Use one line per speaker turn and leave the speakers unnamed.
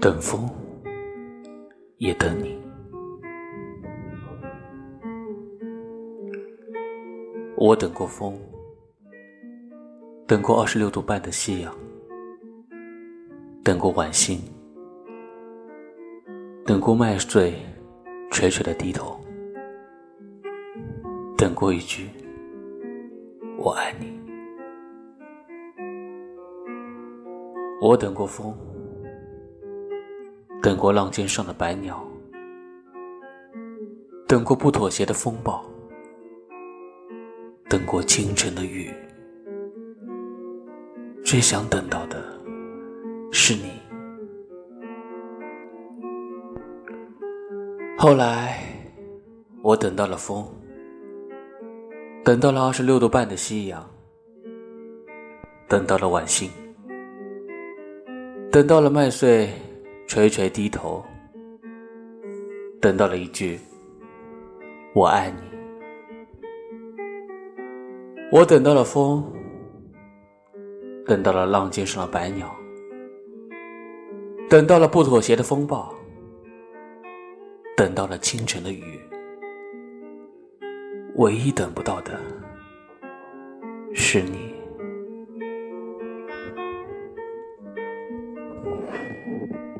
等风，也等你。我等过风，等过二十六度半的夕阳，等过晚星，等过麦穗垂垂的低头，等过一句“我爱你”。我等过风，等过浪尖上的白鸟，等过不妥协的风暴。等过清晨的雨，最想等到的是你。后来，我等到了风，等到了二十六度半的夕阳，等到了晚星，等到了麦穗垂垂低头，等到了一句“我爱你”。我等到了风，等到了浪尖上的白鸟，等到了不妥协的风暴，等到了清晨的雨。唯一等不到的是你。Thank you.